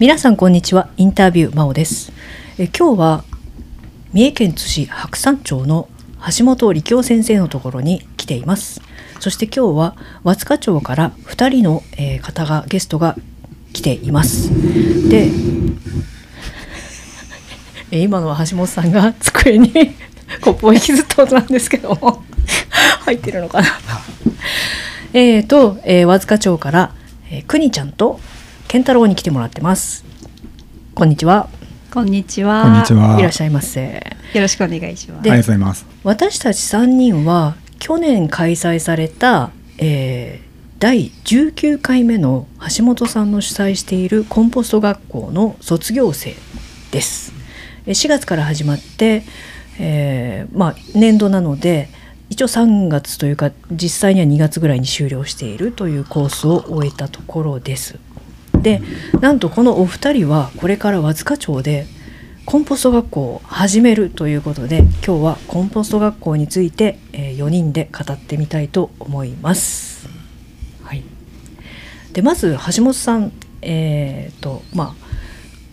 皆さんこんにちは。インタビュー真央です。え今日は三重県津市白山町の橋本力夫先生のところに来ています。そして今日は和塚町から2人の、えー方がゲストが来ています。でえー今のは橋本さんが机に コップを引きずった音なんですけども 入ってるのかな。えーと、えー和塚町から、えー、くにちゃんと健太郎に来てもらってますこんにちはこんにちは。こんにちは。いらっしゃいませよろしくお願いします。ありがとうございます。私たち3人は去年開催された、えー第19回目の橋本さんの主催しているコンポスト学校の卒業生です。えー4月から始まって、えーまあ、年度なので一応3月というか実際には2月ぐらいに終了しているというコースを終えたところです。でなんとこのお二人はこれから和塚町でコンポスト学校を始めるということで今日はコンポスト学校について、え4人で語ってみたいと思います。はい、でまず橋本さん、えーとまあ、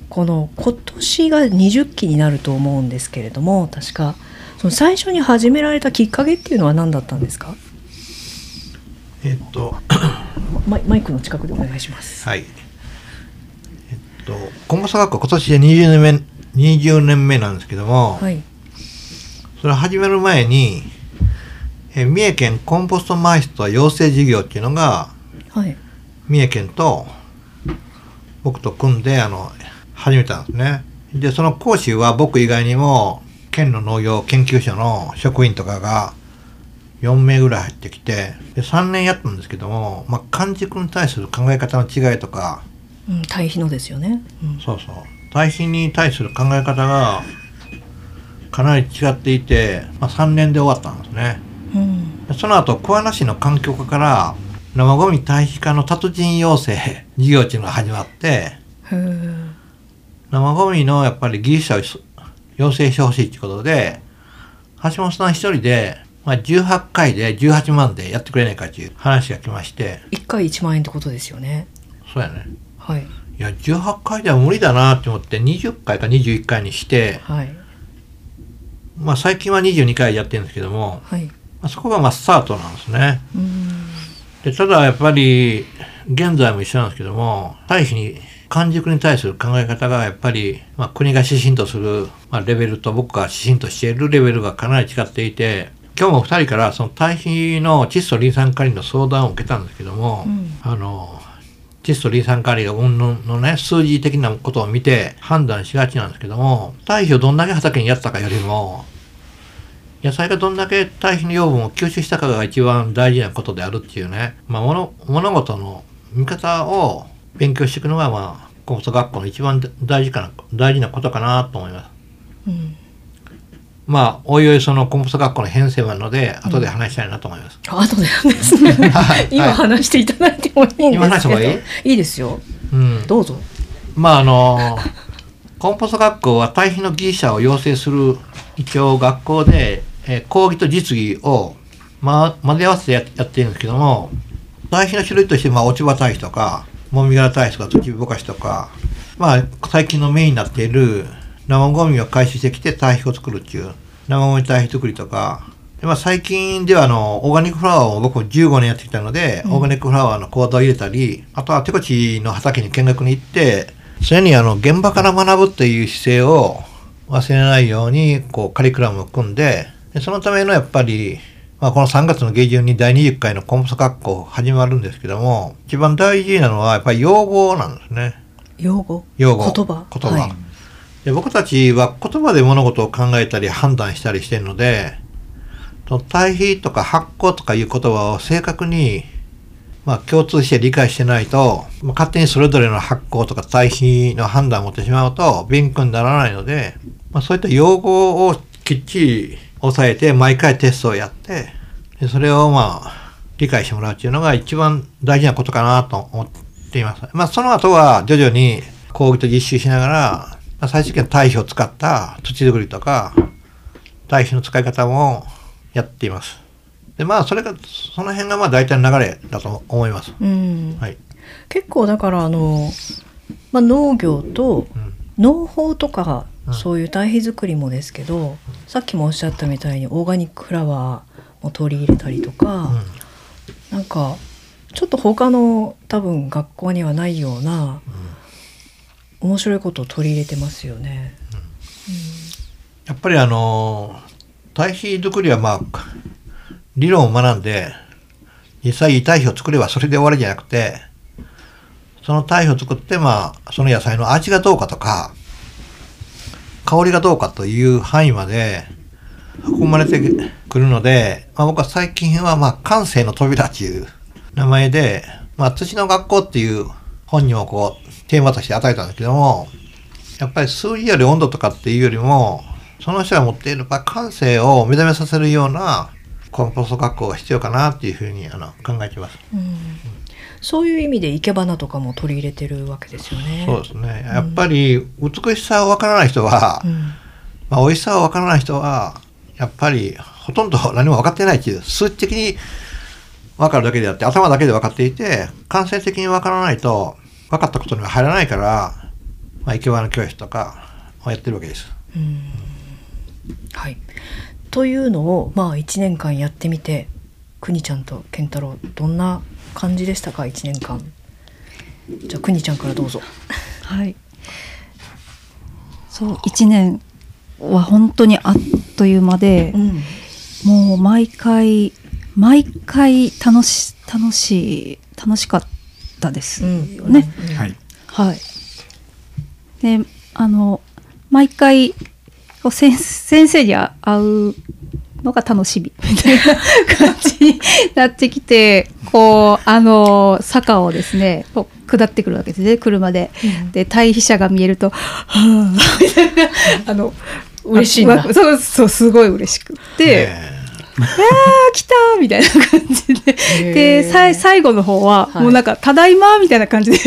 この今年が20期になると思うんですけれども確かその最初に始められたきっかけっていうのは何だったんですか？えっと、マ イマイクの近くでお願いします。はい。と、コンポスト学校今年で20年目、20年目なんですけども、はい、それを始める前に、え三重県コンポストマイスト養成事業っていうのが、はい、三重県と僕と組んで、あの、始めたんですね。で、その講師は僕以外にも、県の農業研究所の職員とかが4名ぐらい入ってきて、で3年やったんですけども、まあ、完熟に対する考え方の違いとか、うん、対比のですよね。うん。そうそう。対比に対する考え方がかなり違っていて、まあ、3年で終わったんですね。うん。でその後桑名市の環境課から生ゴミ対比化の達人養成 事業っていうのが始まって生ゴミのやっぱり技術者を養成してほしいっていうことで橋本さん一人で、まあ、18回で18万でやってくれないかっていう話が来まして。1回1万円ってことですよね。そうやねはい、いや18回では無理だなって思って20回か21回にしてはい、まあ最近は22回やってるんですけども、はい。まあ、そこがまあスタートなんですね。うんでただやっぱり現在も一緒なんですけども対比に完熟に対する考え方がやっぱり、まあ、国が指針とする、まあ、レベルと僕が指針としているレベルがかなり違っていて今日も2人からその対比の窒素リン酸カリの相談を受けたんですけども、うんあの窒素リン酸カリが云々のね数字的なことを見て判断しがちなんですけども対比をどんだけ畑にやったかよりも野菜がどんだけ堆肥の養分を吸収したかが一番大事なことであるっていうね、まあ、物物事の見方を勉強していくのが、まあ、コンポスト学校の一番大事かな大事なことかなと思います。うん、まあ、おいおいそのコンポスト学校の編成もあるので、後で話したいなと思います。あ後でなんですね。はい 今話していただいてもいいんですけど。いい？いいですよ。うん。どうぞ。まあ、あの、コンポスト学校は堆肥の技術者を養成する一応学校で、えー講義と実技を、まあ、混ぜ合わせてややっているんですけども、堆肥の種類として、まあ、落ち葉堆肥とか、もみ殻堆肥とか、土ぼかしとか、まあ、最近のメインになっている生ゴミを回収してきて堆肥を作るっていう、生ゴミ堆肥作りとか、でまあ、最近ではあの、オーガニックフラワーを僕も15年やってきたので、オーガニックフラワーの講座を入れたり、あとは手口の畑に見学に行って、それにあの、現場から学ぶっていう姿勢を忘れないように、こう、カリキュラムを組んで、でそのためのやっぱり、まあ、この3月の下旬に第20回のコンポスト学校始まるんですけども、一番大事なのはやっぱり用語なんですね。用語。用語。言葉？言葉。はいで僕たちは言葉で物事を考えたり判断したりしてるので、対比とか発酵とかいう言葉を正確に、まあ、共通して理解してないと、まあ、勝手にそれぞれの発酵とか対比の判断を持ってしまうと勉強にならないので、まあ、そういった用語をきっちり押さえて毎回テストをやってでそれをまあ理解してもらうっていうのが一番大事なことかなと思っています。まあ、その後は徐々に講義と実習しながら、最終的には堆肥を使った土作りとか堆肥の使い方もやっています。でまあそれがその辺がまあ大体の流れだと思います。うん。はい。結構だからあのまあ、農業とうん農法とかうんそういう堆肥作りもですけど、さっきもおっしゃったみたいにオーガニックフラワーも取り入れたりとか、なんかちょっと他の多分学校にはないような面白いことを取り入れてますよね。やっぱりあの堆肥作りはまあ理論を学んで実際いい堆肥を作ればそれで終わりじゃなくてその堆肥を作ってまあその野菜の味がどうかとか香りがどうかという範囲まで含まれてくるので、まあ、僕は最近はまあ感性の扉っていう名前で、まあ、土の学校っていう本にもこうテーマとして与えたんですけどもやっぱり数字より温度とかっていうよりも、その人が持っている感性を目覚めさせるようなコンポスト学校が必要かなっていうふうにあの考えています。うんそういう意味で生け花とかも取り入れてるわけですよね。そうですね。やっぱり美しさをわからない人は、うんまあ、美味しさをわからない人は、やっぱりほとんど何も分かってないっていう、数値的に分かるだけであって、頭だけで分かっていて、感性的に分からないと、分かったことには入らないから、まあ、生け花教室とかをやってるわけです。うんはい、というのをまあ1年間やってみてくにちゃんと健太郎どんな感じでしたか？1年間じゃあくにちゃんからどうぞ。はい。そう1年は本当にあっという間で、んもう毎回毎回楽し楽しい楽しかったですよね。はい。はい。で、あの毎回こう先先生に会うのが楽しみみたいな感じになってきて、こうあの坂をですね、下ってくるわけですね、車で。うんで対比者が見えると、はあみたいなあの嬉しいそうそうすごい嬉しくって。えあー来たーみたいな感じで。でさい最後の方ははい。もうなんか「ただいま」みたいな感じで。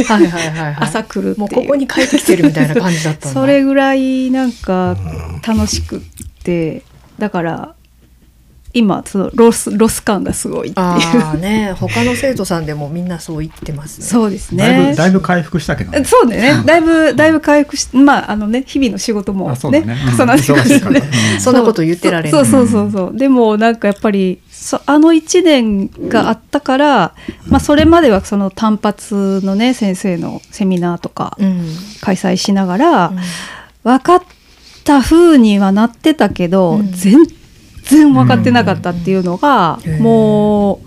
朝来るっていう。もうここに帰ってきてるみたいな感じだった。それぐらいなんか楽しくって。だから今そのロスロス感がすごいっていう。ああね他の生徒さんでもみんなそう言ってますね。そうですだいねぶ、だいぶ回復したけどね。そうだよねだいぶだいぶ回復しまああのね日々の仕事もあ、そうねだね。うん。重なってくる忙しいから。ねね。そんなこと言ってられない。そうそうそうそう。でもなんかやっぱりそあの1年があったから、まあ、それまではその単発のね先生のセミナーとかうん。開催しながら、うん。分かった風にはなってたけど、うん。全然分かってなかったっていうのが、うん。も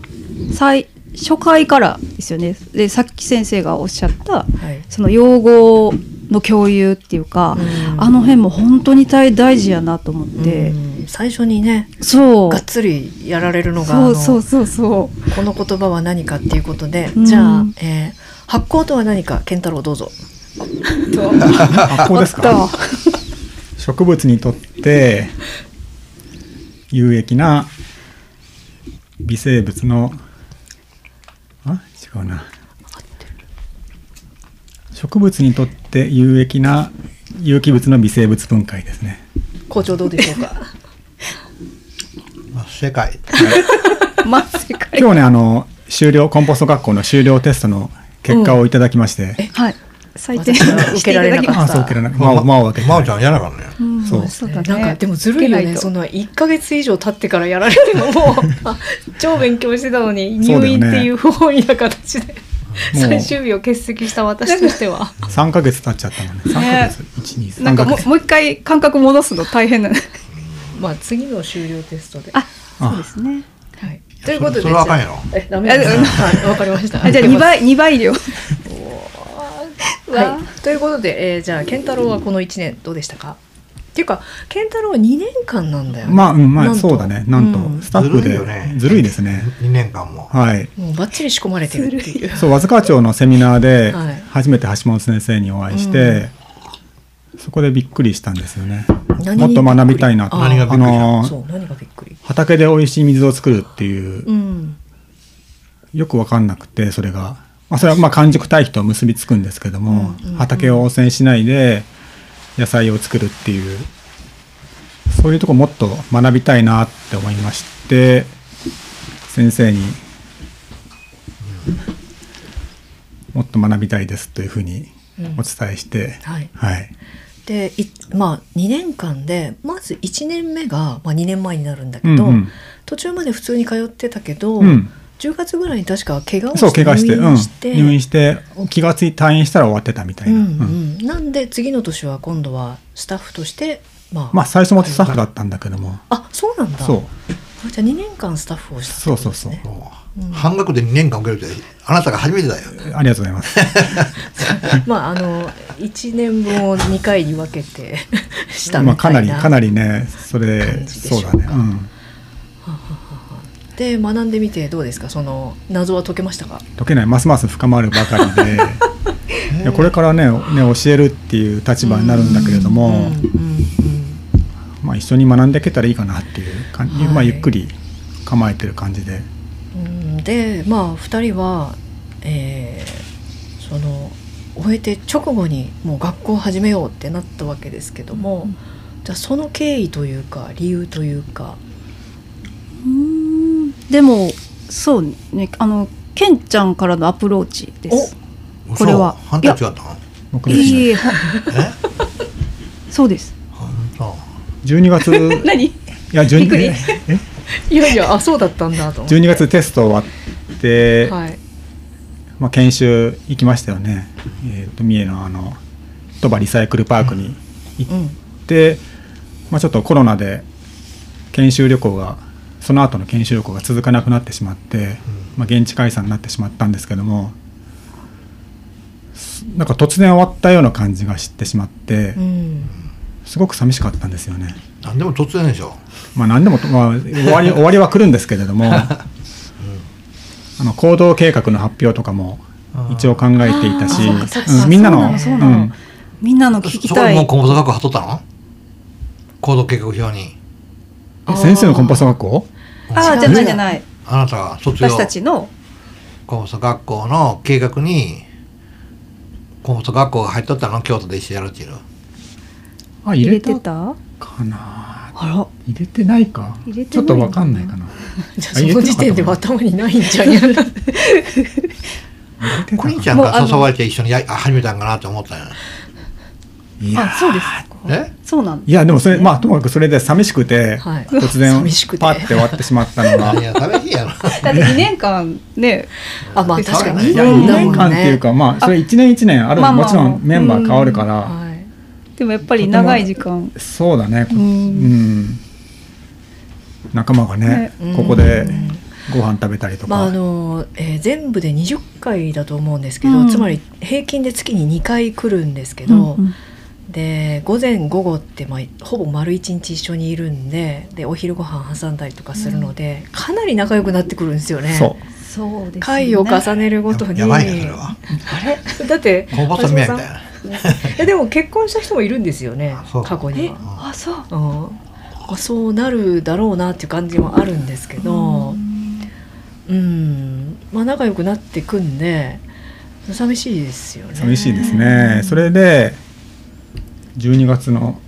う最初回からですよね。でさっき先生がおっしゃったはい。その用語の共有っていうか、うん。あの辺も本当に大大事やなと思って、うん。最初にねそう。がっつりやられるのがそうあのそうそうそう。この言葉は何かっていうことで、うん。じゃあ、えー発酵とは何か健太郎どうぞ。発酵ですあかっ 植物にとって有益な微生物のあ違うな。植物にとって有益な有機物の微生物分解ですね。校長どうでしょうか？まあ、世界。た まあ世界今日ねあの終了コンポスト学校の終了テストの結果をいただきまして、はい採点受けられなかったあそう受けられない間を間を空けて真央ちゃんやらなかったね。うんそう。そうだねなんかでもずるいよね。その1か月以上経ってからやられてもも 超勉強してたのに入院っていう不本意な形で、最終日を欠席した私としては。3ヶ月経っちゃったのね。3ヶ月、123なんかヶ月もうもう一回感覚戻すの大変な。の まあ次の終了テストで。あそうですね。はい、ということでそれはあかんやろ。えダメです わかりました。あじゃあ2倍2倍量はい、ということで、えーじゃあ健太郎はこの1年どうでしたか？っていうか健太郎は2年間なんだよね。まあ、うん、まあ、そうだね。なんと、うん。スタッフで。ずるいよね。ずるいですね。2年間も。はい。もうバッチリ仕込まれてるっていう。そう、和塚町のセミナーではい、初めて橋本先生にお会いして、そこでびっくりしたんですよね。もっと学びたいなと。あ何がびっくりしたのそう何がびっくり？畑で美味しい水を作るっていう、うん。よくわかんなくて、それが。まあ、それはまあ完熟堆肥と結びつくんですけども、うんうんうん。畑を汚染しないで野菜を作るっていう、そういうとこもっと学びたいなって思いまして、先生に、もっと学びたいですというふうにうん。お伝えして、はい。はい。でいまあ2年間でまず1年目が、まあ、2年前になるんだけど、うんうん。途中まで普通に通ってたけど、うん10月ぐらいに確か怪我をそう、して怪我して、入院して、うん、入院して、気がつい退院したら終わってたみたいな。うんうんうん、なんで次の年は今度はスタッフとしてまあ、まあ、最初もスタッフだったんだけども、あそうなんだ。そう、あじゃあ2年間スタッフをしたってことですね。そうもうんう。半額で2年間受けるってあなたが初めてだよ。ありがとうございます。まああの1年分を2回に分けてしたみまあ、かたいななり、かなりね、それそうだね。うん。で学んでみてどうですか？その謎は解けましたか？解けない、ますます深まるばかりで、いやこれからねね、教えるっていう立場になるんだけれども、まあ、一緒に学んでいけたらいいかなっていう感じ、はい。まあ、ゆっくり構えてる感じで。でまあ2人は、えーその終えて直後にもう学校を始めようってなったわけですけども、うん。じゃあその経緯というか理由というかでもそうね。あのケンちゃんからのアプローチです。これは。嘘。反対違った？の僕ですねいえいそうです。本当12月何？いや12びっくり。え？えいやいやあそうだったんだと思って。12月テスト終わって、はい。まあ、研修行きましたよね、えー、と三重のあの鳥羽リサイクルパークに行うん。って、まあ、ちょっとコロナで研修旅行がその後の研修旅行が続かなくなってしまって、まあ、現地解散になってしまったんですけどもすなんか突然終わったような感じがしてしまって、うん。すごく寂しかったんですよね。何でも突然でしょ。まあ何でも、まあ、終わり終わりは来るんですけれども、あの行動計画の発表とかも一応考えていたしうんみんなのそうなのそうなの。みんなの聞きたい。にもうコンポスト学校貼っとったの？行動計画表に。え先生のコンポスト学校？ああじゃないじゃない。あなたが卒業。私たちの。コンポスト学校の計画にコンポスト学校が入っとったの京都で一緒やるっていうあ入れ入れたてた？かな。あら。入れてないか？入れてないちょっとわかんないかな。じゃあその時点では頭にないんじゃんや入れてたかクリンちゃんが誘われて一緒にやあ始めたんかなと思ったんやいやあそうです。かえ？そうなんいやでもそれまあともかくそれで寂しくて、はい。突然寂しくて。パッて終わってしまったのが。いや寂しいやろ。だって2年間ね。あまあ確かに。いや2二年ね年間っていうかまあそれ1年1年あるまあまあ。もちろんメンバー変わるから、はい。でもやっぱり長い時間。そうだね。ううん。ん、仲間がねね。ここでうん。ご飯食べたりとか、まああのえー全部で20回だと思うんですけど、うん。つまり平均で月に2回来るんですけど、うんうんで午前午後って、まあ、ほぼ丸1日一緒にいるんででお昼ご飯挟んだりとかするので、かなり仲良くなってくるんですよね。そう。そうですね。回を重ねるごとに。やばいねそれは。あれ？だってコンポスト見やみたいなでも結婚した人もいるんですよねそう。過去には。あそう。うん。まあそうなるだろうなっていう感じもあるんですけどうん。まあ仲良くなってくんで寂しいですよね。寂しいですね。それで12月の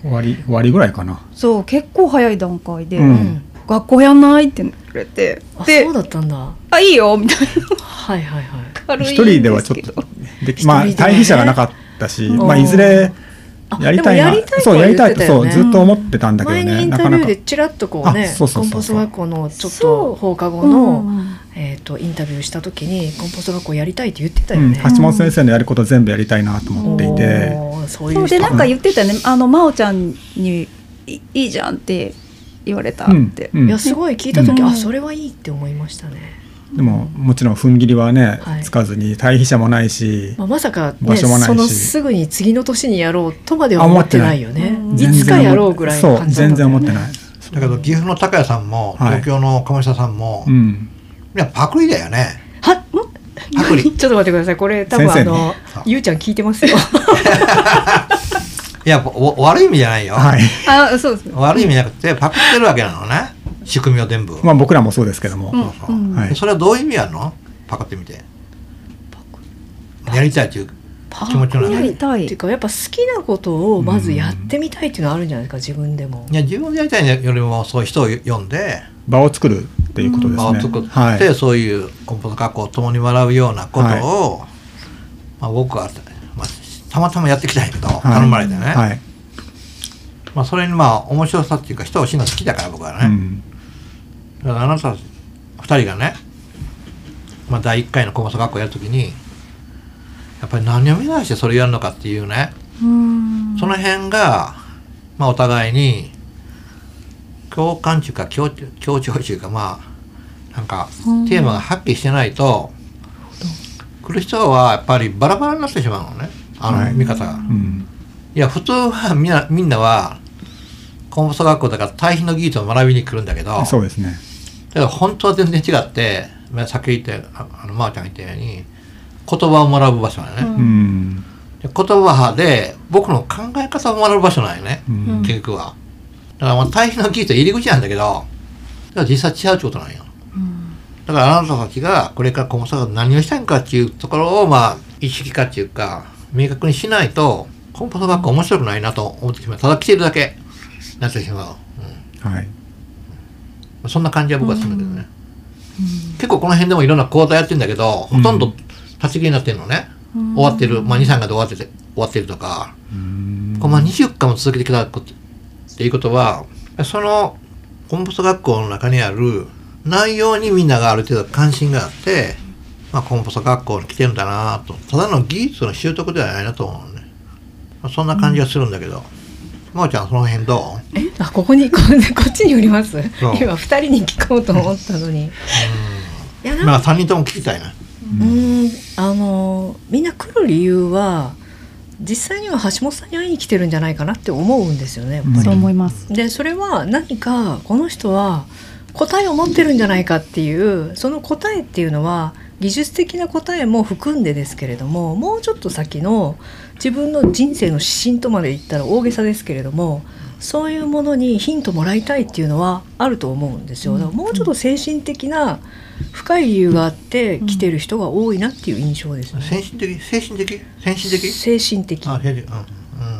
終わり終わりぐらいかな。そう結構早い段階で、ううん。ん学校やんないって言われてあでそうだったんだ。あいいよみたいな。はいはいはい。軽いん一人ではちょっとでまあ対比者がなかったし、うんまあ、いずれあやりたいな。そうやりたいとそうずっと思ってたんだけど前にイねンタビューなかなかでちらっとこうねコンポスト学校のちょっと放課後うの、んえー、とインタビューした時にコンポスト学校やりたいって言ってたようん、ね。橋本先生のやること全部やりたいなと思っていて、そうでなんか言ってたね。あの真央ちゃんにい「いいじゃん」って言われたって、うん。いやすごい聞いた時、うん。あそれはいいって思いましたね。でももちろん踏ん切りはね、はい。つかずに対比者もないし、まあ、まさか、ね、場所もないし。そのすぐに次の年にやろうとまでは思ってない。よね。うん。い。つかやろうぐらいの感じそう全然思ってない、だけど岐阜の高谷さんもはい。東京の鴨下さんも、いうん、やパクリだよね。はんパクリ。ちょっと待ってください。これ多分あのゆうちゃん聞いてますよ。いやお悪い意味じゃないよ、はい。あそうです。ね悪い意味じゃなくてパクってるわけなのね仕組みを全部、まあ僕らもそうですけども、うん。それはどういう意味あるの？パクってみて。やりたいっていう気持ちのやりたいっていうかやっぱ好きなことをまずやってみたいっていうのはあるんじゃないですか自分でも。い。や自分でやりたいよりもそういう人を呼んで。場を作るっていうことですね、場を作って、はい、そういうコンポスト学校を共に笑うようなことを、まあ、僕はたまたまやってきたんやけど、はい。頼まれてね、はい。まあ、それにまあ面白さっていうか人を死ぬの好きだから僕はね、うん。だからあなた2人がね、まあ、第1回の高校学校やるときにやっぱり何を目指してそれをやるのかっていうねうんその辺が、まあ、お互いに共感っていうか協調協調っていうかまあなんかうんテーマがはっきりしてないと来る人はやっぱりバラバラになってしまうのねあのはい見方が。うん。いや普通はみんなみんなはコンポスト学校だから対比の技術を学びに来るんだけどそうですね。だから本当は全然違ってまあさっき言ったああのまーちゃんが言ったように言葉を学ぶ場所だよね、うん。うん。で言葉で僕の考え方を学ぶ場所なんよね、うん。結局は。だからまあ対比の技術は入り口なんだけどだから実際違うってことなんよ。だからあなたたちがこれからコンポスト学校で何をしたいのかっていうところをまあ意識化っていうか明確にしないとコンポスト学校面白くないなと思ってしまう。ただ来てるだけ。なってしまう、うん。はい。そんな感じは僕はするんだけどね、結構この辺でもいろんな講座やってるんだけど、ほとんど立ち消えになってるのね、うん。終わってる、まあ、23回で終わってて終わってるとか、うん。これまあ20回も続けてきたことっていうことはそのコンポスト学校の中にある内容にみんながある程度関心があって、まあ、コンポスト学校に来てるんだなと。ただの技術の習得ではないなと思うのね、まあ、そんな感じはするんだけど、まおちゃんその辺どう？え？あここにこ こっちに寄ります？今二人に聞こうと思ったのに。いやなんかまあ3人とも聞きたいな。うーん。あのみんな来る理由は実際には橋本さんに会いに来てるんじゃないかなって思うんですよね。そう思います。でそれは何かこの人は答えを持ってるんじゃないかっていうその答えっていうのは技術的な答えも含んでですけれどももうちょっと先の自分の人生の指針とまで言ったら大げさですけれどもそういうものにヒントもらいたいっていうのはあると思うんですよ。だからもうちょっと精神的な深い理由があって来てる人が多いなっていう印象ですね。精神的？精神的？精神的？精神的あ、精神うん。う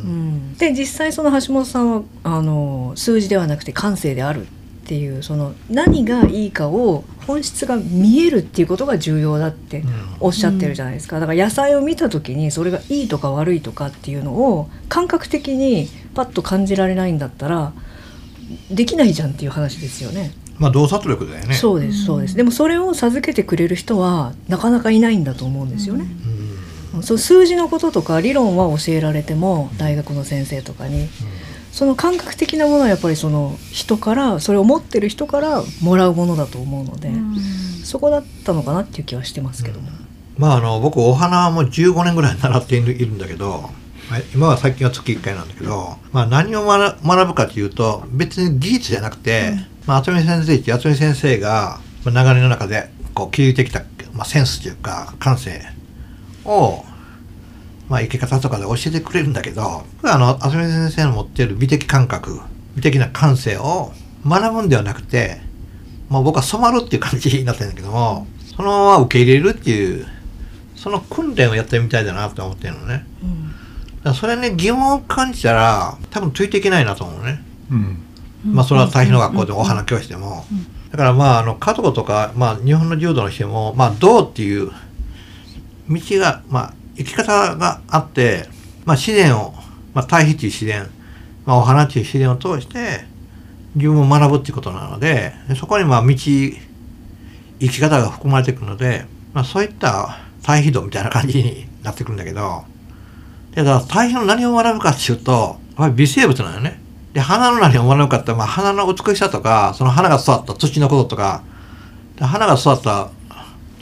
うん。ん、で実際その橋本さんはあの数字ではなくて感性であるっていうその何がいいかを本質が見えるっていうことが重要だっておっしゃってるじゃないですかだから野菜を見た時にそれがいいとか悪いとかっていうのを感覚的にパッと感じられないんだったらできないじゃんっていう話ですよね。まあ洞察力だよね。そうですそうですでもそれを授けてくれる人はなかなかいないんだと思うんですよね。うん。そう数字のこととか理論は教えられても大学の先生とかにその感覚的なものはやっぱりその人からそれを持ってる人からもらうものだと思うので、そこだったのかなっていう気はしてますけども、まああの僕お花はもう15年ぐらい習っているいるんだけど、まあ今は最近は月1回なんだけど、まあ何を学学ぶかというと別に技術じゃなくて、まあ渥美先生っていう渥美先生がまあ流れの中でこう築いてきた、まあ、センスというか感性をまあ生き方とかで教えてくれるんだけどあの渥美先生の持っている美的感覚美的な感性を学ぶんではなくてまあ僕は染まるっていう感じになってるんだけどもそのまま受け入れるっていうその訓練をやってみたいだなと思ってるのね。うん。だからそれね疑問を感じたら多分ついていけないなと思うのね。うん。まあそれは対比の学校でもお花教室でも。だからまああの家族とか、まあ、日本の柔道にしてもまあ道っていう道がまあ生き方があって、まあ、自然を、まあ、対比っていう自然、まあ、お花っていう自然を通して自分を学ぶっていうことなのでそこにまあ道生き方が含まれてくるので、まあ、そういった対比度みたいな感じになってくるんだけどでだから対比の何を学ぶかっていうとやっぱり微生物なのね。で花の何を学ぶかって、まあ、花の美しさとかその花が育った土のこととかで花が育った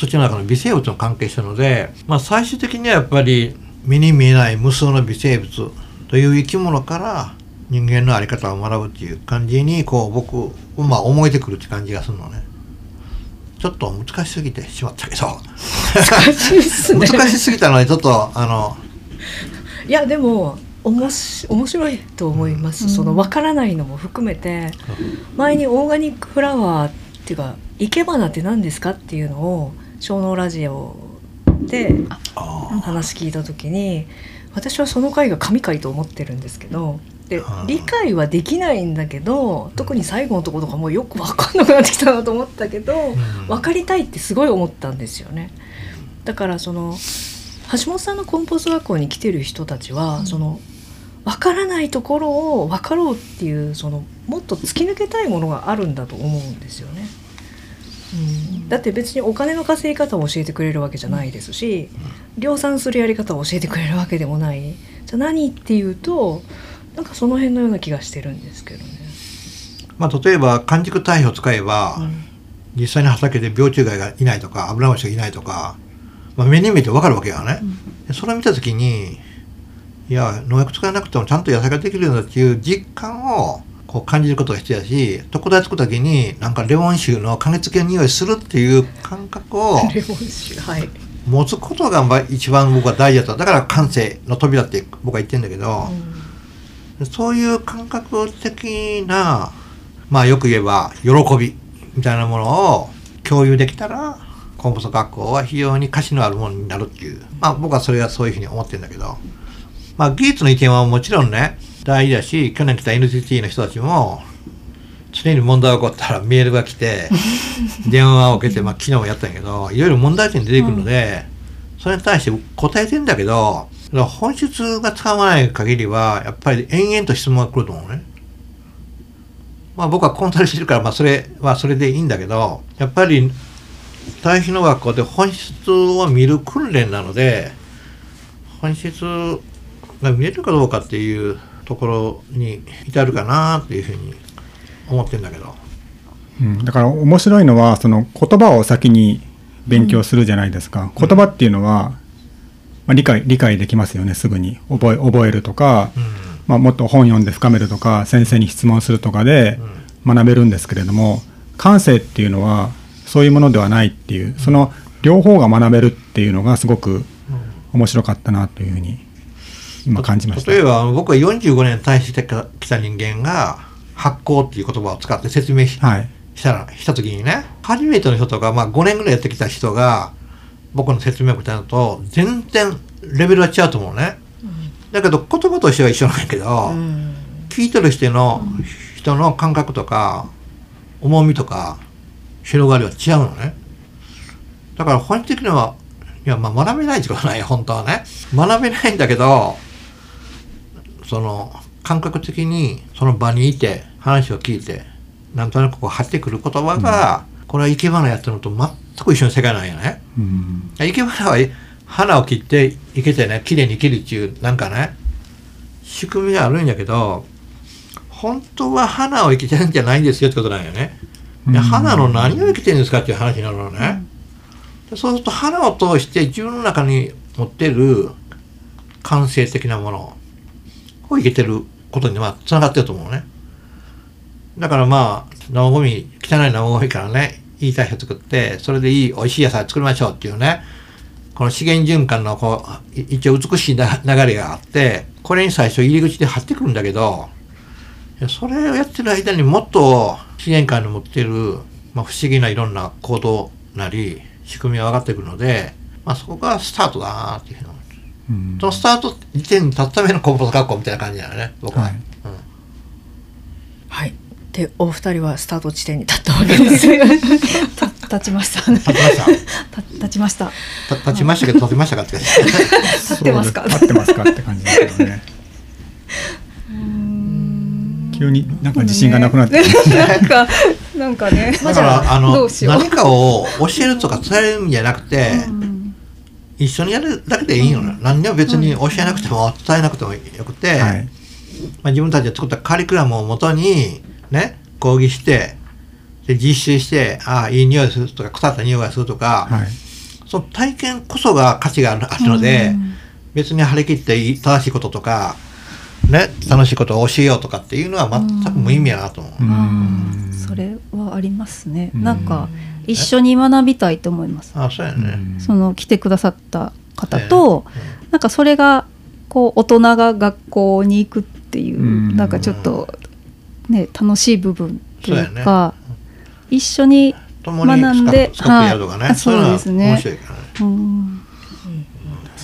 土の中の微生物の関係してるので、まあ、最終的にはやっぱり目に見えない無数の微生物という生き物から人間の在り方を学ぶっていう感じにこう僕まあ思えてくるって感じがするのね。ちょっと難しすぎてしまったけど。難しいっすね。難しすぎたのでちょっとあのいやでもおもし面白いと思います、うん。その分からないのも含めて前にオーガニックフラワーっていうか生け花って何ですかっていうのを小脳ラジオであ話聞いた時に私はその回が神回と思ってるんですけどで理解はできないんだけど特に最後のところとかもうよく分かんなくなってきたなと思ったけど、ん分かりたいってすごい思ったんですよね。だからその橋本さんのコンポスト学校に来てる人たちは、その分からないところを分かろうっていうそのもっと突き抜けたいものがあるんだと思うんですよね。うん、だって別にお金の稼ぎ方を教えてくれるわけじゃないですし量産するやり方を教えてくれるわけでもない。じゃあ何っていうとなんかその辺のような気がしてるんですけどね。まあ、例えば完熟堆肥を使えば、うん。実際に畑で病虫害がいないとか油虫がいないとか、まあ、目に見えて分かるわけよね。でそれを見た時にいや農薬使わなくてもちゃんと野菜ができるんだっていう実感をこう感じることが必要だし特大作った時になんかレモン臭の加熱系の匂いするっていう感覚を。持つことがまあ一番僕は大事だとだから感性の扉って僕は言ってんだけど、そういう感覚的なまあよく言えば喜びみたいなものを共有できたらコンポスト学校は非常に価値のあるものになるっていうまあ僕はそれがそういうふうに思ってるんだけどまあ技術の意見はもちろんね大事だし去年来た NTT の人たちも常に問題が起こったらメールが来て 電話を受けて、まあ、昨日もやったんやけどいろいろ問題点出てくるので、それに対して答えてんだけど本質がつかまない限りはやっぱり延々と質問が来ると思うね。まあ僕はコンサルしてるから、まあそれはそれでいいんだけど、やっぱり対比の学校で本質を見る訓練なので、本質が見えるかどうかっていうところに至るかなっていうふうに思ってるんだけど。うん、だから面白いのはその言葉を先に勉強するじゃないですか、言葉っていうのは、まあ、理解理解できますよねすぐに。覚え覚えるとか、うん。まあ、もっと本読んで深めるとか先生に質問するとかで学べるんですけれども感性っていうのはそういうものではないっていう。その両方が学べるっていうのがすごく面白かったなというふうに今感じました。例えば僕は45年対してきた人間が発酵っていう言葉を使って説明し,、はいしたらした時にね初めての人とか、まあ、5年ぐらいやってきた人が僕の説明をたのと全然レベルは違うと思うね。だけど言葉としては一緒なんやけど、うん聞いてる人の人の感覚とか重みとか広がりは違うのね。だから本質的にはいやまあ学べないってことはないよ本当はね。学べないんだけどその感覚的にその場にいて話を聞いてなんとなくこう入ってくる言葉が、これは生け花やってるのと全く一緒の世界なんよね。うん生け花は花を切って生けてね綺麗に切るっていうなんかね仕組みがあるんやけど本当は花を生けてるんじゃないんですよってことなんよね。でうん花の何を生けてるんですかっていう話になるのね。でそうすると花を通して自分の中に持ってる感性的なものを生けてることにまあつながってると思うね。だからまあ生ゴミ汚い生ゴミからねいい堆肥を作ってそれでいい美味しい野菜作りましょうっていうねこの資源循環のこう一応美しいな流れがあってこれに最初入り口で張ってくるんだけどそれをやってる間にもっと資源界の持ってる、まあ、不思議ないろんな行動なり仕組みが分かってくるので、まあ、そこがスタートだなっていうふうにそのスタート時点に立つためのコンポスト学校みたいな感じだよね僕は、はい。うん。はい。でお二人はスタート地点に立ったわけです。た 立ちました。ね立ちました。た立ちました。た立ちましたけど立てましたかって。立ってますか？そうで立ってますかって感じですけどね急になんか自信がなくなってきました。なんかなんかね。だからあどの何かを教えるとか伝えるんじゃなくて、うん一緒にやるだけでいいのね、何にも別に教えなくても伝えなくてもよくて、はい。まあ、自分たちで作ったカリキュラムをもとにね講義してで実習してああいい匂いするとか腐った匂いがするとか、はい。その体験こそが価値があるあるので、うん。別に張り切っていい正しいこととかね楽しいことを教えようとかっていうのは全く無意味やなと思う。うん。それはありますね。うんなん。か一緒に学びたいと思います。あそうやね、その来てくださった方となんかそれがこう大人が学校に行くっていううん。なんかちょっとね楽しい部分というか一緒に学んではい。そうですね。確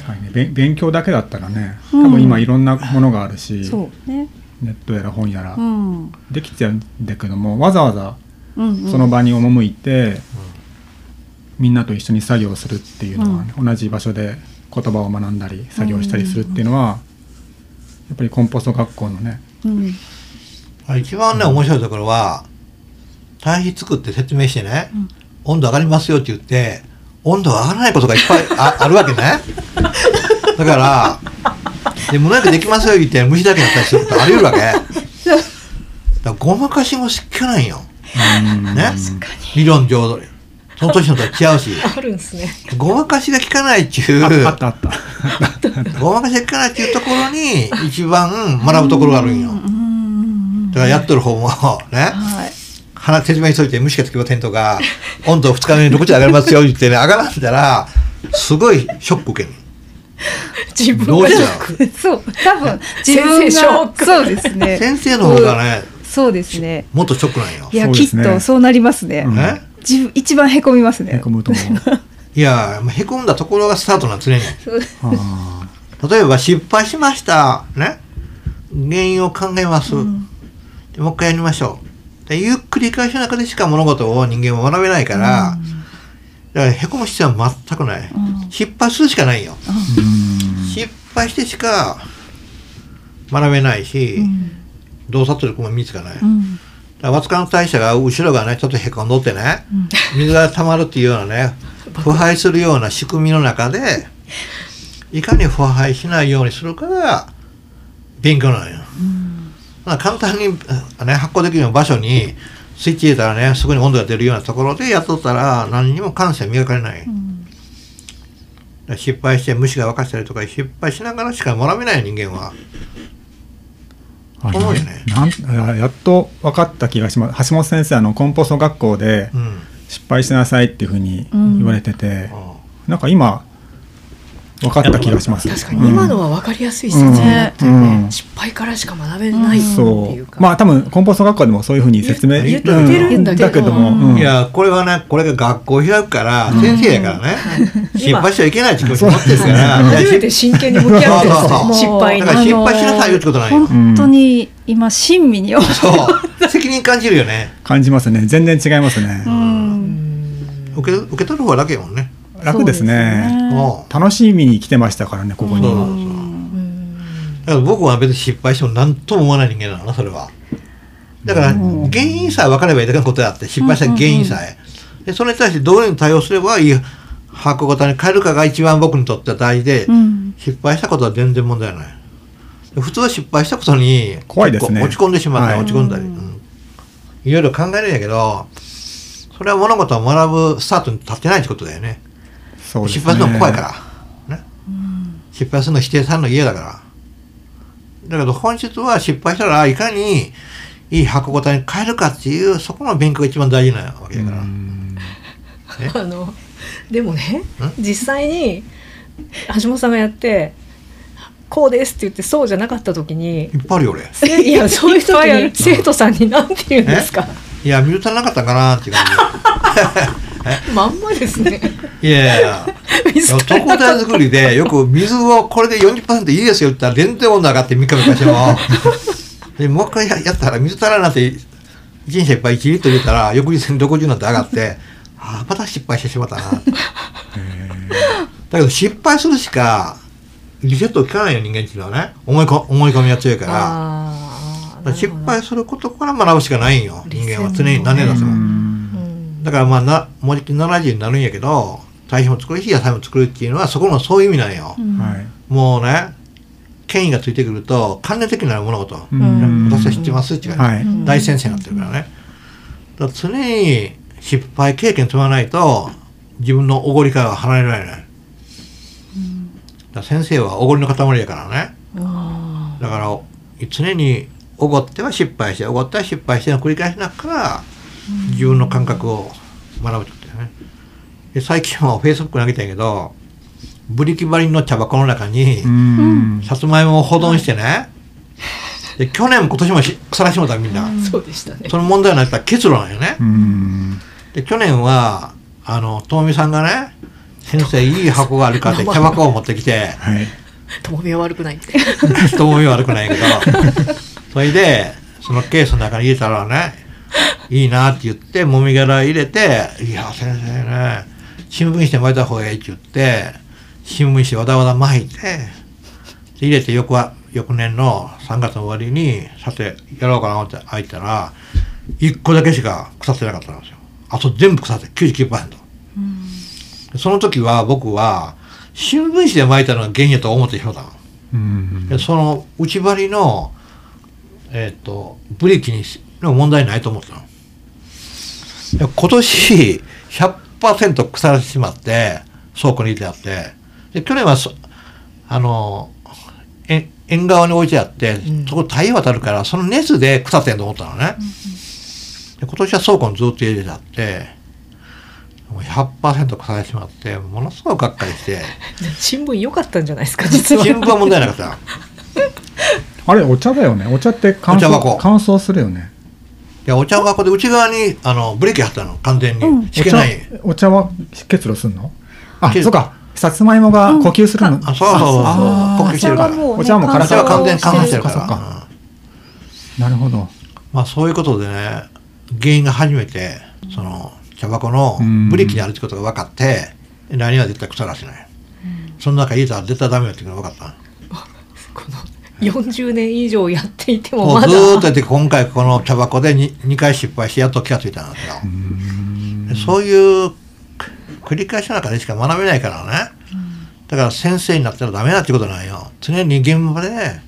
かにね。べん勉強だけだったらねうん。多分今いろんなものがあるし、そうね。ネットやら本やらうん。できちゃうんだけどもわざわざその場に赴いて、みんなと一緒に作業するっていうのはね、同じ場所で言葉を学んだり作業したりするっていうのは、やっぱりコンポスト学校のねうん。一番ね面白いところは堆肥作って説明してね、温度上がりますよって言って温度上がらないことがいっぱいあ あるわけね。だからで無農薬できますよ言って虫だけになったりすることあり得るわけ。だからごまかしもしかないよね。理論上その年のとは違うし。あるんですね。ごまかしが効かないっていう。ああったあった。ごまかしが効かないっていうところに一番 学ぶところがあるんよ。だからやっとる方もね。はい。鼻説明しといて虫がつきませんとか温度2日目に6時上がりますよ言ってね上がらんだらすごいショック受ける自分どうしがシたョックそう多分自分先生ショッがク。そうですね。先生の方がねそうですね。もっとショックなんよいや、きっとそうなりますね、自分一番へこみますね。へこむと思う。いやへこんだところがスタートなん常に。あ 例えば失敗しましたね。原因を考えます、でもう一回やりましょう。でゆっくり返しの中でしか物事を人間は学べないから、だからへこむ必要は全くない、失敗するしかないよ、ーうん。失敗してしか学べないし、洞察力も身につかない、だからワツカの代謝が後ろがねちょっとへこんどってね、水が溜まるっていうようなね 腐敗するような仕組みの中でいかに腐敗しないようにするかが勉強なのよ、まあ簡単に、ね、発酵できる場所にスイッチ入れたらねすぐに温度が出るようなところでやっとったら何にも感性磨かれない、だから失敗して虫が沸かしたりとか失敗しながらしか学べないよ人間はね。なんややっと分かった気がします。橋本先生あのコンポスト学校でうん。失敗しなさいっていうふうに言われてて、あなんか今分かった気がします。確かに。今のは分かりやすい説明だったよね、うん。失敗からしか学べないってそいうか、う。まあ多分コンポスト学校でもそういうふうに説明言ってうんるんだけど。だけども、うん。いやこれはねこれが学校開くから先生やからね、失敗しちゃいけないって気持ち持ってるから。初めて真剣に向き合ってるんですそうそうよ失敗にだから失敗しなさいよってことない。よ本当に今親身に思う。そう。責任感じるよね。感じますね。全然違いますね、受け受け取る方が楽やもんね楽ですね。もう楽しみに来てましたからねここに、そうそうそうだから僕は別に失敗しても何とも思わない人間なのなそれは。だから原因さえ分かればいいだけのことであって失敗した原因さえ。でそれに対してどういうふうに対応すればいい箱型に変えるかが一番僕にとっては大事で、うん。失敗したことは全然問題ない。で普通は失敗したことに怖いですね。落ち込んでしまったり、はい。落ち込んだり、うん。いろいろ考えるんやけどそれは物事を学ぶスタートに立ってないってことだよねそうですね。失敗するの怖いから、ね。失敗するの否定されるの嫌だから。だけど本質は失敗したらいかにいい箱型に変えるかっていうそこの勉強が一番大事なわけだから、え？あのでもねん？実際に橋本さんがやって「こうです」って言ってそうじゃなかった時にいっぱいあるよ俺。せいや そういう時いっぱいある。に生徒さんに何て言うんですか？いや見当たらなかったかなっていう感 まんまですね。じいやいや。いや水から特大作りでよく水をこれで40%いいですよって言ったら全然温度上がって3日目かしても。でもう一回ややったら水足らなって1日いっぱい1リットル入れたら翌日に60になって上がってああまた失敗してしまったな。だけど失敗するしかリセット効かないよ人間っていうのはね。思いこ思い込みが強いから。失敗することから学ぶしかないんよ人間は。常に何年だってもうんだからまあなもうじき70になるんやけど堆肥も作るし野菜も作るっていうのはそこのそういう意味なんよ、はい。もうね権威がついてくると関連的になる物事、うん。私は知ってますっていうはい。大先生になってるからね。だ常に失敗経験積まないと自分のおごりからは離れられない、だから先生はおごりの塊やからね。だから常におごっては失敗しておごっては失敗しての繰り返しながら自分の感覚を学ぶってことだよね。で最近はフェイスブックに上げたんやけどブリキバリンの茶箱の中にうん。さつまいもを保存してねで去年も今年もし腐らしてもたみんな、そうでしたね。その問題になった結露なんよね、うん。で去年はあのともみさんがね先生いい箱があるかって茶箱を持ってきてはい。ともみは悪くないって。ともみは悪くないけど。それでそのケースの中に入れたらねいいなって言ってもみ殻入れて「いや先生ね新聞紙で巻いた方がいい」って言って新聞紙わだわだ巻いてで入れて翌は翌年の3月の終わりにさてやろうかなって開いたら1個だけしか腐ってなかったんですよ。あと全部腐って99%、でその時は僕は新聞紙で巻いたのが原因やと思ってしまったの。うんでその内張りのえっ、とブレーキにの問題ないと思ってたの。で今年100%腐らせてしまって倉庫に入れてあって。で去年はそあのえ縁側に置いてあって、うん。そこ太陽当たるからその熱で腐ってんと思ったのね、で今年は倉庫にずっと入れてあってもう100%腐らせてしまってものすごくがっかりして。新聞良かったんじゃないですか実は。新聞は問題なかった。あれお茶だよね。お茶って乾燥乾燥するよね。いやお茶箱で内側にあのブレーキ貼ったの。完全に、うん。しけない。お茶お茶は結露するの？あそうか。さつまいもが呼吸するの、あそうそうそうそう。呼吸してるから。もうねお茶もお茶は完全に乾燥してるから、うん。なるほど。まあそういうことでね原因が初めてその茶箱のブレーキにあるってことが分かって何は絶対腐らせない、その中入れたら絶対ダメだっていうのが分かった40年以上やっていてもまだ。ずーっとやって今回この茶箱で 2, 2回失敗してやっと気がついたんですよでそういう繰り返しの中でしか学べないからね、だから先生になったらダメだってことなんよ。常に現場で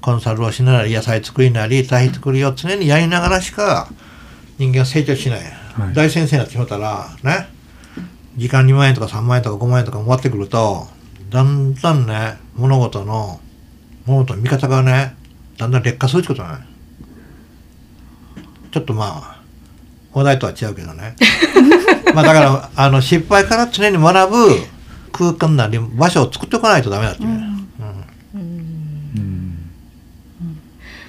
コンサルをしながら野菜作りなり堆肥作りを常にやりながらしか人間は成長しない、はい。大先生になってしまったらね時間2万円とか3万円とか5万円とか回ってくるとだんだんね物事の物事の見方がねだんだん劣化するってことね。ちょっとまあ話題とは違うけどね。まあだからあの失敗から常に学ぶ空間なり場所を作っておかないとダメだっていう。ね、うん。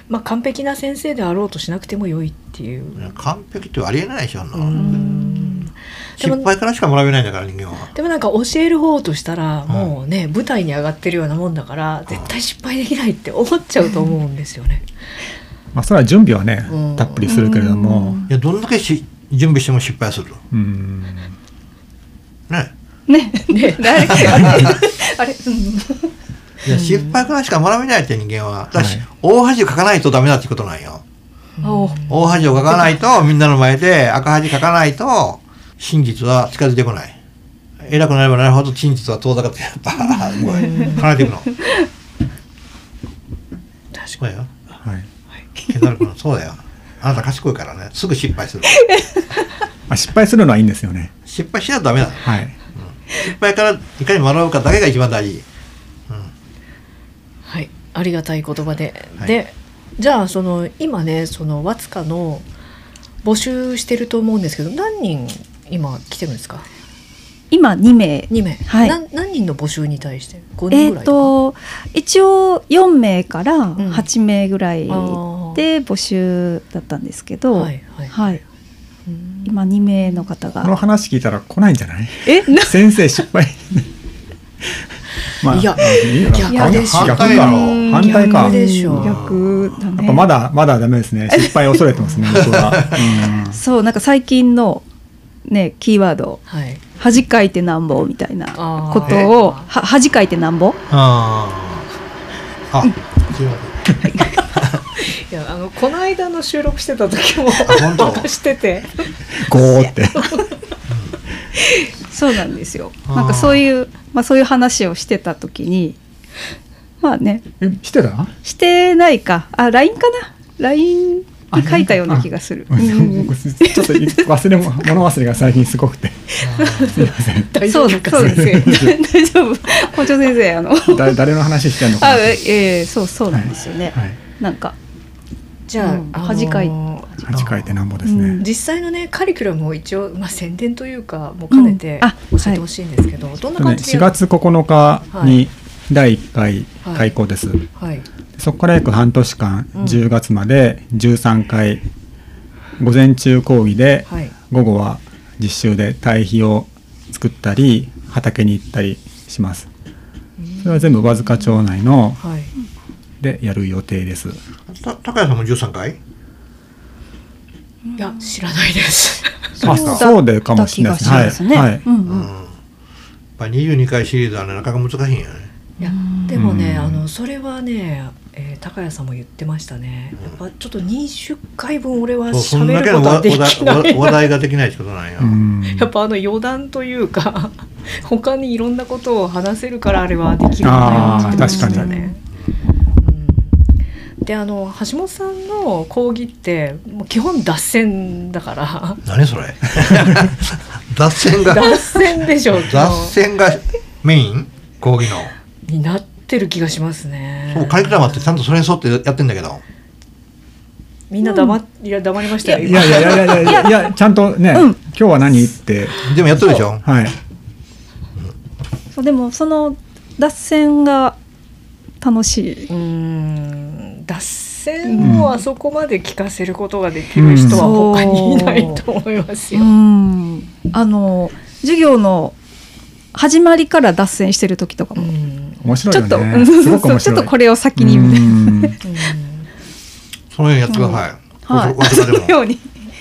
まあ完璧な先生であろうとしなくても良いっていう。うん完璧ってありえないでしょ、そんな失も敗からしか学べないんだから人間は。でもなんか教える方としたらもうね舞台に上がってるようなもんだから絶対失敗できないって思っちゃうと思うんですよね。まあそれは準備はねうん。たっぷりするけれども。いやどんだけし準備しても失敗するうん。ね。ね。ね。誰かあれ？あれ、うん。いや失敗からしか学べないって人間は。だし、はい。大恥をかかないとダメだってことなんよ。お大恥をかかないとみんなの前で赤恥かかないと真実は近づいてこない。偉くなればなるほど真実は遠ざかってやっぱもう離れていくの。確そうだよ。はい。ケンタル君そうだよ。あなた賢いからね。すぐ失敗する。ま あ失敗するのはいいんですよね。失敗しないとダメなのはい。失敗からいかに学ぶかだけが一番大事。はい、ありがたい言葉で、はい。でじゃあその今ねそのワツカの募集してると思うんですけど何人今来てるんですか？今2名。2名、はい。何人の募集に対して？5えっ、人ぐらいとか、と一応4名からん。8名ぐらいであー。募集だったんですけど、はいはい。はい。うん。今2名の方このが話聞いたら来ないんじゃない？えな先生失敗。まいやいいよ。逆でしょ。逆だろうん反対か。逆でしょ。逆だね。やっぱまだまだダメですね。失敗を恐れてますね僕は、うん。そうなんか最近のねキーワード。はい「恥かいてなんぼ」みたいなことを「は恥かいてなんぼ？あああすいません。いやあのこの間の収録してた時も本当？渡してて。ゴーって。そうなんですよ。なんかそういう、まあ、そういう話をしてた時にまあね。えしてた？してないか。あ LINE かな？LINE に書いたような気がする。ちょっと忘れも物忘れが最近すごくて。すいません。大丈そう夫かそう先です生。大丈夫。校長先生あの。だ誰の話してんのか。あなええそうそうなんですよね、はい。なんか。じゃあ,、恥かい恥かい。てなんぼですね、うん。実際のねカリキュラムを一応、まあ、宣伝というかもう兼ねてうん。あ教えてほしいんですけど、どんなね4感じで？やる月9日に第1回開講です、はいそこから約半年間、うん。10月まで13回午前中講義で、はい。午後は実習で堆肥を作ったり畑に行ったりします。それは全部和塚町内のはい。でやる予定です。た高谷さんも13回？いや知らないです。あ そうでかもしれないですだった気がしますね。はい、はい。うんうん。うんぱり22回シリーズはねなかなか難しいんよねいやでもね、うん。あのそれはね、えー高谷さんも言ってましたね。やっぱちょっと20回分俺はそうそん喋だけのることはで話きない。話話題ができないってことなんよ、うん。やっぱあの余談というか 他にいろんなことを話せるからあれはできるんだよって言ってましたね。うん。であの橋本さんの講義ってもう基本脱線だから。何それ？脱線が？脱線でしょ脱線がメイン？講義のになってる気がしますね。そうカリキュラムあってちゃんとそれに沿ってやってんだけど。みんな黙っ、いや黙りましたよ。いやいやいやいやいやいやちゃんとね、うん。今日は何って。でもやってるでしょ。はい。そうでもその脱線が楽しい。うーん。脱線をあそこまで聞かせることができる人は他にいないと思いますうよ。ん、あの授業の始まりから脱線してる時とかうも、ん面白いちょっと、よねうんすごく面白い。ちょっとこれを先に。みたいな。うん。そのようにやってください、はい、そわでも。のように。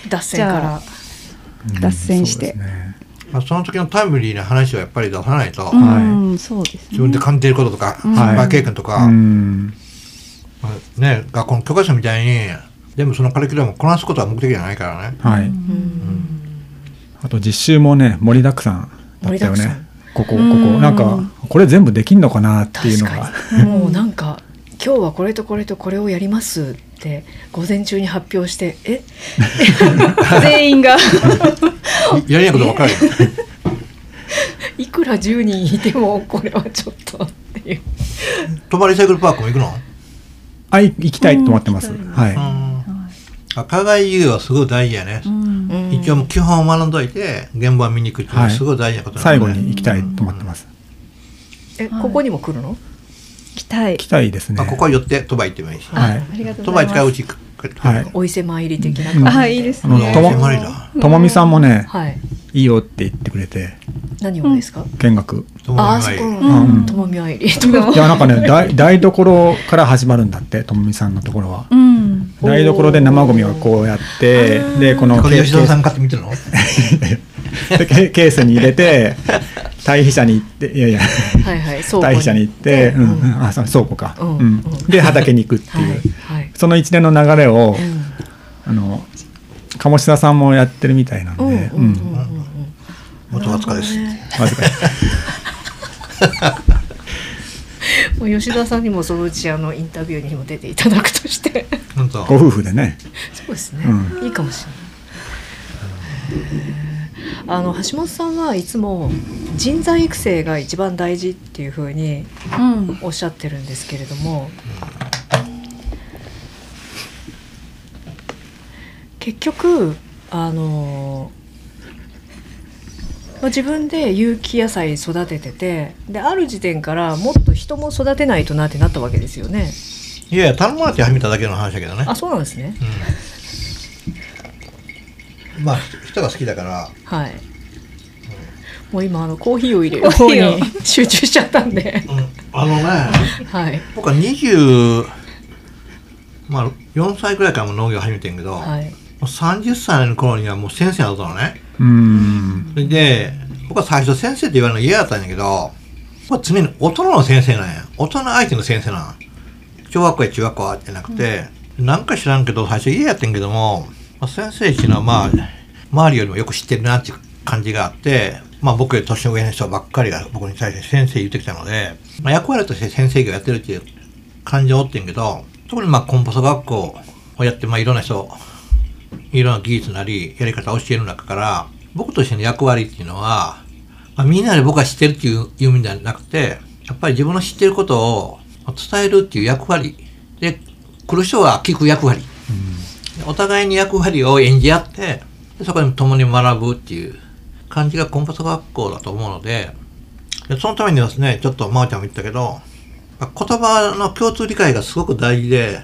脱線から。脱線して。まあその時のタイムリーな話をやっぱり出さないと、うん、そうですね。自分で感じていることとか、うん。失敗経験とか、うん。まあね、学校の教科書みたいに全部そのカリキュラムをこなすことは目的じゃないからね。はい。うん。あと実習もね盛りだくさんだったよ盛りだねここここ。うんなんかこれ全部できんのかなっていう確のがもうなんか今日はこれとこれとこれをやりますって午前中に発表してえ？全員が。やりないことばっかり。いくら10人いてもこれはちょっとっていう。泊まりサイクルパークも行くの？あい行きたいと思ってます。うんはい。うん。あ課外授業はすごい大事やね。うん。うん一応もう基本を学んどいて現場を見に行くっていうのはすごい大事なことなん最だね。後に行きたいと思ってます。えはいここにも来るの？来たい。行き。たいですね。まあ、ここは寄って鳥羽行ってもいいし。はい。ありがとう鳥ございううちはい。お伊勢参り的なうん感じで。あ、いいですね。ともともみさんもねはい。いいよって言ってくれて。何をですか？見学。友ああそこ。ともみ参り。いやなんかね台台所から始まるんだってともみさんのところは。うん。台所で生ゴミをこうやってでこのケーこれ吉田さん買ってみてるの？で ケケースに入れて堆肥車に行っていやいや。はいはい。倉庫堆肥車に行って、うん。あそう倉庫か、うん。うん。で畑に行くっていう。その一連の流れを、うん。あの鴨志田さんもやってるみたいなんで、うんうんうんうんうん。元松塚です。わずかもう吉田さんにもそのうちあのインタビューにも出ていただくとして。ご夫婦でね。そうですね、ういいかもしれない。あの橋本さんはいつも人材育成が一番大事っていうふうにうん。おっしゃってるんですけれども結局あのまあ自分で有機野菜育てててである時点からもっと人も育てないとなってなったわけですよね。いやいや頼まれて始めただけの話だけどね。あそうなんですね。うん。まあ人が好きだから。はい。もう今あのコーヒーを入れる方コーヒーを。に集中しちゃったんで、うん。あのねはい。僕は20まあ4歳ぐらいからも農業始めてんけど、はい30歳の頃にはもう先生だったのね。うん。それで僕は最初先生って言われるの嫌だったんだけど僕は常に大人の先生なんや。大人相手の先生なん小学校や中学校じゃなくて、なんか知らんけど最初嫌やってんけども、まあ、先生っていうのはまあ周りよりもよく知ってるなっていう感じがあってまあ僕より年上の人ばっかりが僕に対して先生言ってきたので、まあ、役割として先生業やってるっていう感じをおってんけど特にまあコンポスト学校をやってまあいろんな人いろんな技術なりやり方を教える中から僕としての役割っていうのは、まあ、みんなで僕は知ってるっていう意味ではなくてやっぱり自分の知ってることを伝えるっていう役割で来る人は聞く役割。お互いに役割を演じ合ってでそこに共に学ぶっていう感じがコンパス学校だと思うのででそのためにはですねちょっと真央ちゃんも言ったけど言葉の共通理解がすごく大事で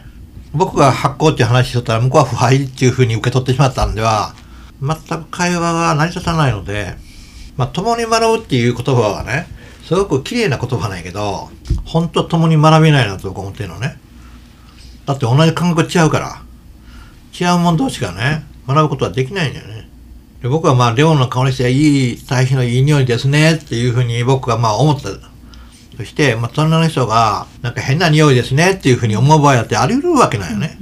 僕が発行っていう話しとったら向こうは腐敗っていうふうに受け取ってしまったんでは全く会話が成り立たないので、まあ、共に学ぶっていう言葉はねすごく綺麗な言葉なんやけど本当は共に学べないなと僕思ってるのねだって同じ感覚違うから違うもん同士がね学ぶことはできないんだよねで僕はまあ、レオンの香りしていい、堆肥のいい匂いですねっていうふうに僕はまあ思った。そして、まあ、隣の人が、なんか変な匂いですねっていうふうに思う場合だってあり得るわけなんよね。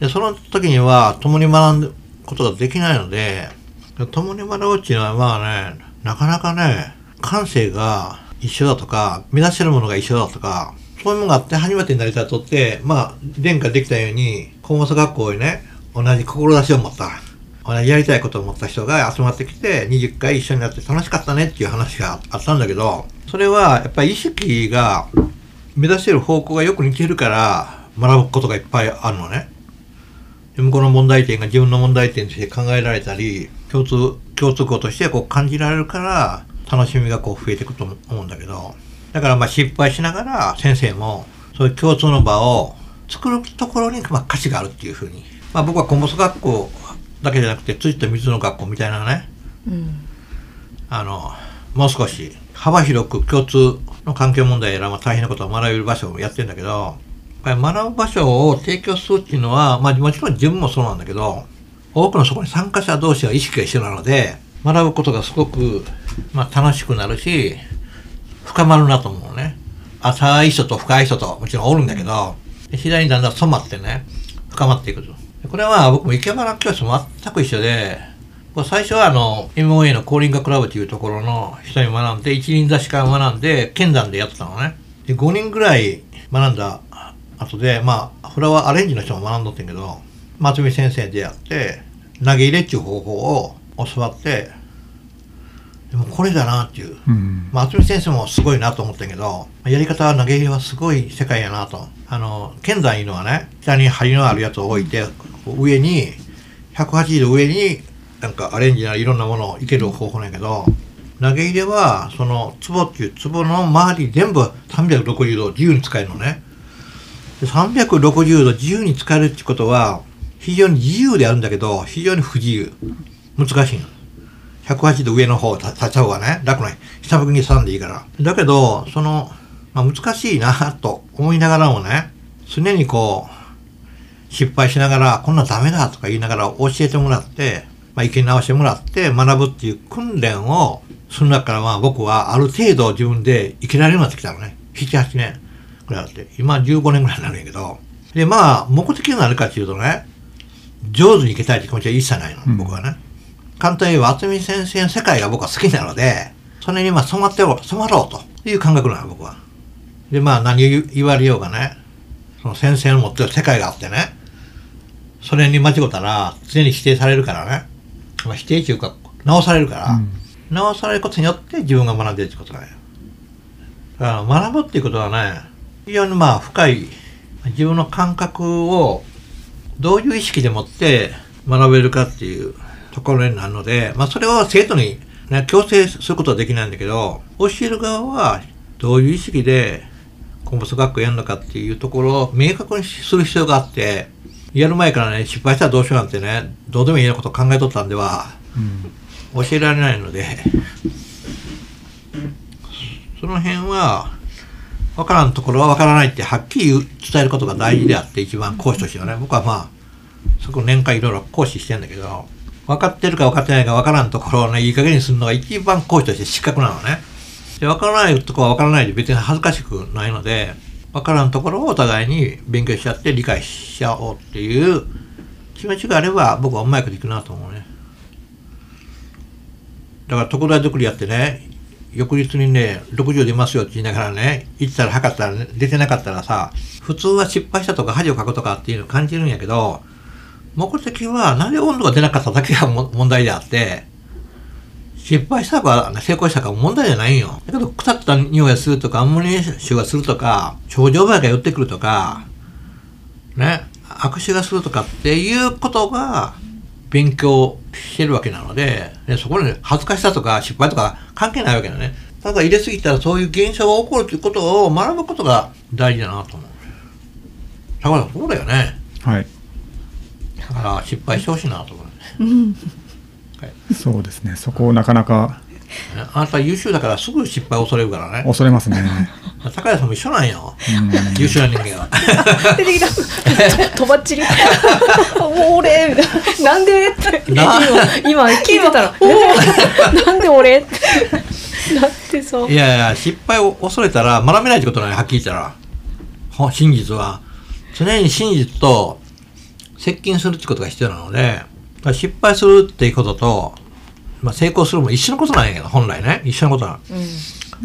で、その時には共に学ぶことができないので、共に学ぶっていうのはまあね、なかなかね、感性が一緒だとか、目指してるものが一緒だとか、そういうものがあって初めて成り立っとって、まあ、殿下できたように、コンマス学校にね、同じ志を持った、同じやりたいことを持った人が集まってきて、20回一緒になって楽しかったねっていう話があったんだけど、それはやっぱり意識が目指してる方向がよく似てるから、学ぶことがいっぱいあるのね。で向こうの問題点が自分の問題点として考えられたり、共通、共通項としてこう感じられるから、楽しみがこう増えていくと思うんだけど、だからまあ失敗しながら先生もそういう共通の場を作るところにまあ価値があるっていうふうに。まあ僕はコンボス学校だけじゃなくて、ついた水の学校みたいなね、うんあの、もう少し幅広く共通の環境問題やら、まあ、大変なことを学べる場所をやってるんだけど、やっぱり学ぶ場所を提供するっていうのは、まあもちろん自分もそうなんだけど、多くのそこに参加者同士は意識が一緒なので、学ぶことがすごく、まあ、楽しくなるし、深まるなと思うね。浅い人と深い人ともちろんおるんだけど、次第にだんだん染まってね、深まっていくと。これは僕も池原教室も全く一緒で、最初はあの、MOA のコーリンガクラブというところの人に学んで、一輪座しか学んで、剣山でやってたのね。で、5人ぐらい学んだ後で、まあ、フラワーアレンジの人も学んどってんけど、松見先生でやって、投げ入れっていう方法を教わって、でもこれだなっていう。うんまあ、渥美先生もすごいなと思ったけど、やり方は投げ入れはすごい世界やなと。あの、剣山いうのはね、下に針のあるやつを置いて、上に、180度上に、なんかアレンジなりいろんなものをいける方法なんやけど、投げ入れは、その、壺っていう壺の周り全部360度自由に使えるのね。で360度自由に使えるってことは、非常に自由であるんだけど、非常に不自由。難しいの。180度上の方立った方がね、楽ない。下向きに挟んでいいから。だけど、その、まあ、難しいなと思いながらもね、常にこう、失敗しながら、こんなダメだとか言いながら教えてもらって、まあ、意見直してもらって学ぶっていう訓練をする中からまあ僕はある程度自分で生きられるようになってきたのね。7、8年ぐらいあって。今15年ぐらいになるんやけど。で、まあ、目的が何かっていうとね、上手に生きたいって気持ちは一切ないの、うん僕はね。簡単に言えば、渥美先生の世界が僕は好きなので、それにまあ染まってろ、染まろうという感覚なの、僕は。で、まあ何を言われようがね、その先生の持ってる世界があってね、それに間違ったら常に否定されるからね、まあ、否定というか、直されるから、うん直されることによって自分が学んでるってことだよ。だから学ぶっていうことはね、非常にまあ深い、自分の感覚をどういう意識でもって学べるかっていうところになるので、まあそれは生徒に、ね、強制することはできないんだけど、教える側はどういう意識でコンボス学校やるのかっていうところを明確にする必要があって、やる前からね、失敗したらどうしようなんてね、どうでもいいようなこと考えとったんでは、うん教えられないので、その辺は、わからんところはわからないってはっきり伝えることが大事であって、一番講師としてはね、僕はまあ、そこ年間いろいろ講師してんだけど、分かってるか分かってないか分からんところをね、いい加減にするのが一番講師として失格なのね。で、分からないとこは分からないで別に恥ずかしくないので、分からんところをお互いに勉強し合って理解し合おうっていう気持ちがあれば僕はうまくいくなと思うね。だから特大作りやってね、翌日にね、60出ますよって言いながらね、行ったら測ったら、ね、出てなかったらさ、普通は失敗したとか恥をかくとかっていうのを感じるんやけど、目的はなんで温度が出なかっただけが問題であって、失敗したか成功したか問題じゃないんよ。だけど腐った匂いがするとか、アンモニア臭がするとか、症状前が寄ってくるとか、ね、悪臭がするとかっていうことが勉強してるわけなので、でそこに恥ずかしさとか失敗とか関係ないわけだね。ただ入れすぎたらそういう現象が起こるということを学ぶことが大事だなと思う。だからそうだよね。はいだから失敗してほしいなと思う。うんそうですね。そこをなかなかあなた優秀だからすぐ失敗を恐れるからね。恐れますね。高谷さんも一緒なんよ。うん。優秀な人間は。出てきた。とばっちりもう俺みたいななんでってな今今聞いてたらえなんで俺ってなってさいやいや失敗を恐れたら学べないってことないはっきり言ったらほ真実は常に真実と接近するってことが必要なのでだから失敗するっていうことと、まあ、成功するも一緒のことなんやけど本来ね一緒のことなのうん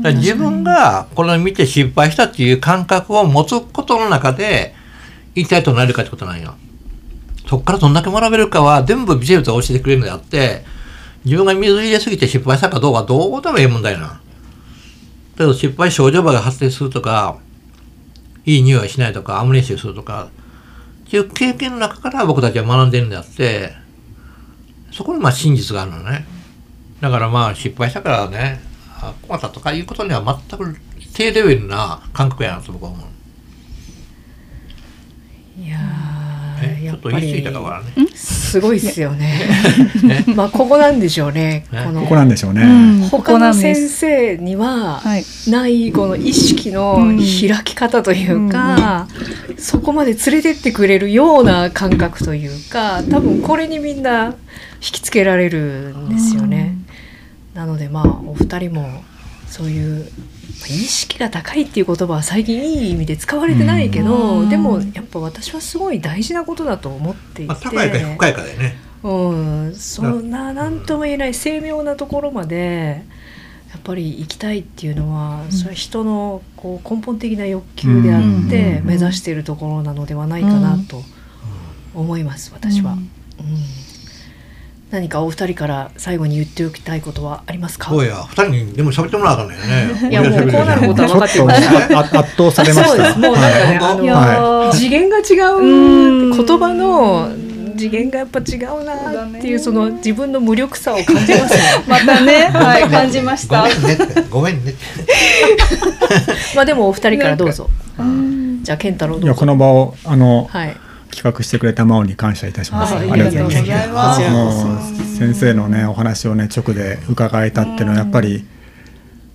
だ自分がこれを見て失敗したっていう感覚を持つことの中で一体となれるかってことなんよ。そこからどんだけ学べるかは全部微生物が教えてくれるのであって自分が水入れすぎて失敗したかどうかはどうでもいい問題なの。だけど失敗症状場が発生するとかいい匂いしないとかアムネシーするとかっていう経験の中から僕たちは学んでるんであってそこにまあ真実があるのね。だからまあ失敗したからねあ困ったとかいうことには全く低レベルな感覚やなと僕は思う。いやえちょっとーやっぱ言い過ぎたか。すごいっすよね。ね。まあここなんでしょうね。ね。このここなんでしょうね。うん。こ他の先生にははい。ないこの意識のうん。開き方というか、そこまで連れてってくれるような感覚というか多分これにみんな引きつけられるんですよね。なのでまあお二人もそういうまあ意識が高いっていう言葉は最近いい意味で使われてないけど、うん。でもやっぱ私はすごい大事なことだと思っていて。まあ、高いか深いかでね。うん、そんな何とも言えない精妙なところまでやっぱり行きたいっていうのは、それは人のこう根本的な欲求であってうん。目指しているところなのではないかなと思います私は、うん。うん何かお二人から最後に言っておきたいことはありますか？そうや、二人にでも喋ってもらわかんのよね。いやもうこうなることは分かってました圧倒されました。そうですもうなんかね、はい次元が違う言葉の次元がやっぱ違うなっていうその自分の無力さを感じますね またね、はい、感じましたごめ。んね。まあでもお二人からどうぞ。うんじゃあ健太郎いやどうぞ。この場をあの、はい。企画してくれた真央に感謝いたします。あありがとうございます。先生のねお話をね直で伺えたっていうのはやっぱり、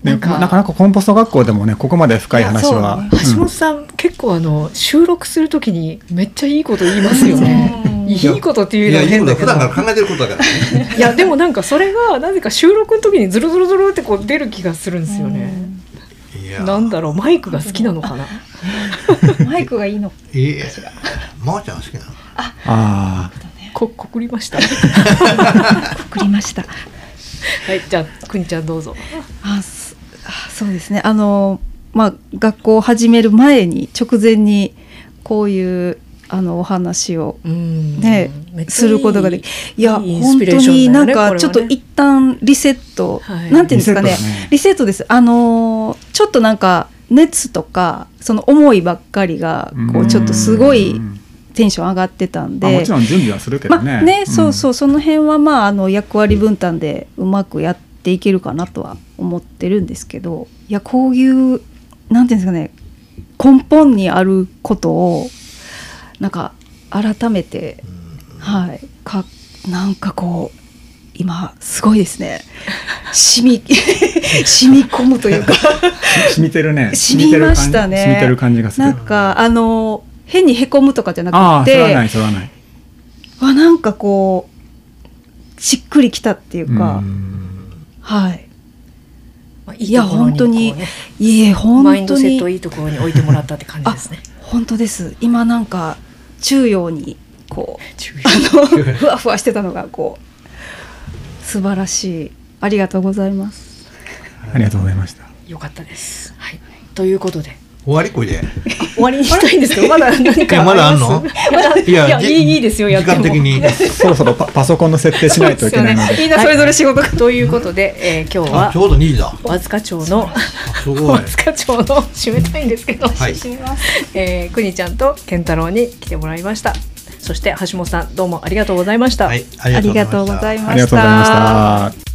ね、なんかなかなかコンポスト学校でもねここまで深い話は、橋本さん、結構あの収録するときにめっちゃいいこと言いますよね。いいことっていういや、のはい変だけど。いことは普段から考えてることだからね。いやでもなんかそれがなぜか収録の時にズルズルズルってこう出る気がするんですよね。なんだろうマイクが好きなのかな？マイクがいいの。いいえ。まーちゃん好きなの？ああここくりました？送りました。はいじゃあくにちゃんどうぞ。あ、そあそうですね。あのまあ学校を始める前に直前にこういうあのお話をうん。ねすることができいや本当になんかちょっと一旦リセット、はい。なんていうんですかねリセットだね。リセットです。あのーちょっとなんか熱とかその思いばっかりがこううん。ちょっとすごいうん。テンション上がってたんで。あもちろん準備はするけどね。まあね、そうそううその辺はまああの役割分担でうまくやっていけるかなとは思ってるんですけどいやこういうなんていうんですかね根本にあることをなんか改めて、はい。かなんかこう今すごいですね。染み 染み込むというか。ん 染みてるね。染みましたね。染みてる感じがする。なんかあの変にへこむとかじゃなああくてそれはないそれはない。わなんかこうしっくりきたっていうか、うん。はい。まあいいや本当にいえ本マインド当にセットいいところに置いてもらったって感じですね。本当です。今なんか中央にこうあのふわふわしてたのがこう素晴らしいありがとうございますありがとうございました。よかったです。はい。ということで終わりこいで。終わりにしたいんですけど まだ何かいやまだあんの？ります？まだいいやいいいいですよやっても時間的に。そろそろパパソコンの設定しないといけないので。みんなそれぞれ仕事が、ということで、えー今日はあちょうど2時だ。和塚町のすごい和。塚町の締めたいんですけど、はい。えーくにちゃんと健太郎に来てもらいました。そして橋本さんどうもありがとうございました。はい。ありがとうございましたありがとうございました。